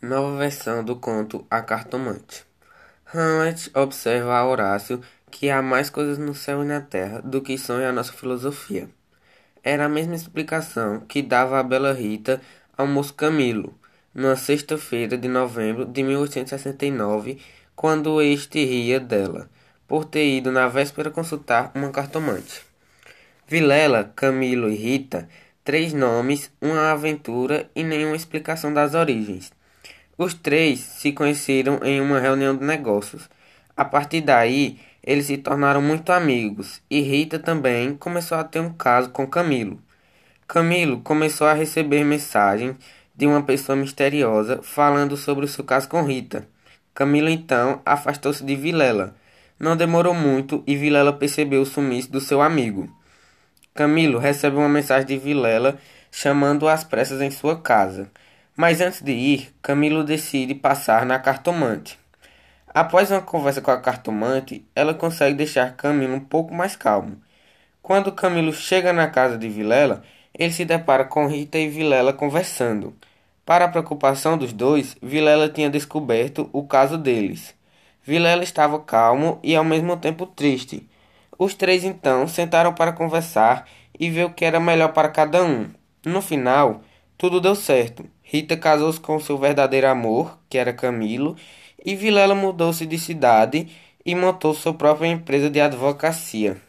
Nova versão do conto A Cartomante. Hamlet observa a Horácio que há mais coisas no céu e na terra do que sonha a nossa filosofia. Era a mesma explicação que dava a bela Rita ao moço Camilo, numa sexta-feira de novembro de 1869, quando este ria dela, por ter ido na véspera consultar uma cartomante. Vilela, Camilo e Rita, três nomes, uma aventura e nenhuma explicação das origens. Os três se conheceram em uma reunião de negócios. A partir daí, eles se tornaram muito amigos e Rita também começou a ter um caso com Camilo. Camilo começou a receber mensagens de uma pessoa misteriosa falando sobre o seu caso com Rita. Camilo então afastou-se de Vilela. Não demorou muito e Vilela percebeu o sumiço do seu amigo. Camilo recebe uma mensagem de Vilela chamando-o às pressas em sua casa. Mas antes de ir, Camilo decide passar na cartomante. Após uma conversa com a cartomante, ela consegue deixar Camilo um pouco mais calmo. Quando Camilo chega na casa de Vilela, ele se depara com Rita e Vilela conversando. Para a preocupação dos dois, Vilela tinha descoberto o caso deles. Vilela estava calmo e ao mesmo tempo triste. Os três então sentaram para conversar e ver o que era melhor para cada um. No final, tudo deu certo. Rita casou-se com seu verdadeiro amor, que era Camilo, e Vilela mudou-se de cidade e montou sua própria empresa de advocacia.